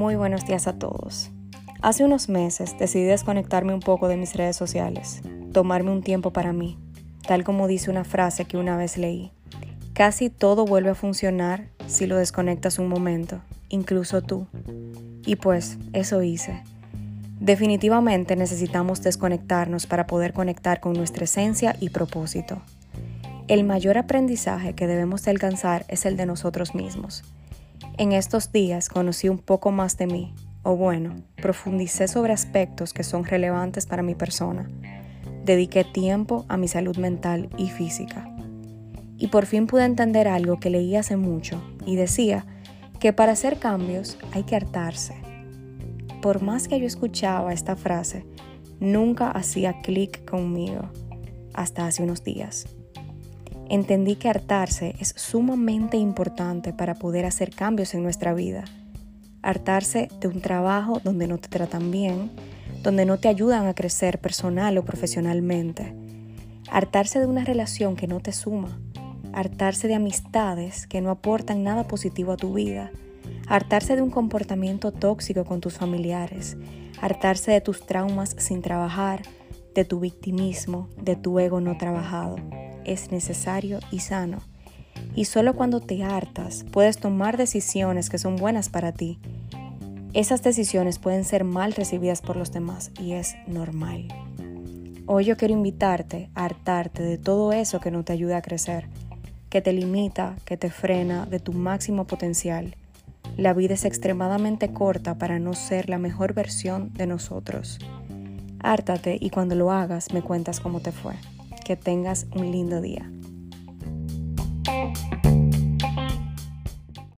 Muy buenos días a todos. Hace unos meses decidí desconectarme un poco de mis redes sociales, tomarme un tiempo para mí, tal como dice una frase que una vez leí. Casi todo vuelve a funcionar si lo desconectas un momento, incluso tú. Y pues, eso hice. Definitivamente necesitamos desconectarnos para poder conectar con nuestra esencia y propósito. El mayor aprendizaje que debemos de alcanzar es el de nosotros mismos. En estos días conocí un poco más de mí, o bueno, profundicé sobre aspectos que son relevantes para mi persona. Dediqué tiempo a mi salud mental y física. Y por fin pude entender algo que leí hace mucho y decía que para hacer cambios hay que hartarse. Por más que yo escuchaba esta frase, nunca hacía clic conmigo hasta hace unos días entendí que hartarse es sumamente importante para poder hacer cambios en nuestra vida. Hartarse de un trabajo donde no te tratan bien, donde no te ayudan a crecer personal o profesionalmente. Hartarse de una relación que no te suma. Hartarse de amistades que no aportan nada positivo a tu vida. Hartarse de un comportamiento tóxico con tus familiares. Hartarse de tus traumas sin trabajar, de tu victimismo, de tu ego no trabajado es necesario y sano. Y solo cuando te hartas puedes tomar decisiones que son buenas para ti. Esas decisiones pueden ser mal recibidas por los demás y es normal. Hoy yo quiero invitarte a hartarte de todo eso que no te ayuda a crecer, que te limita, que te frena de tu máximo potencial. La vida es extremadamente corta para no ser la mejor versión de nosotros. Hártate y cuando lo hagas me cuentas cómo te fue. Que tengas un lindo día.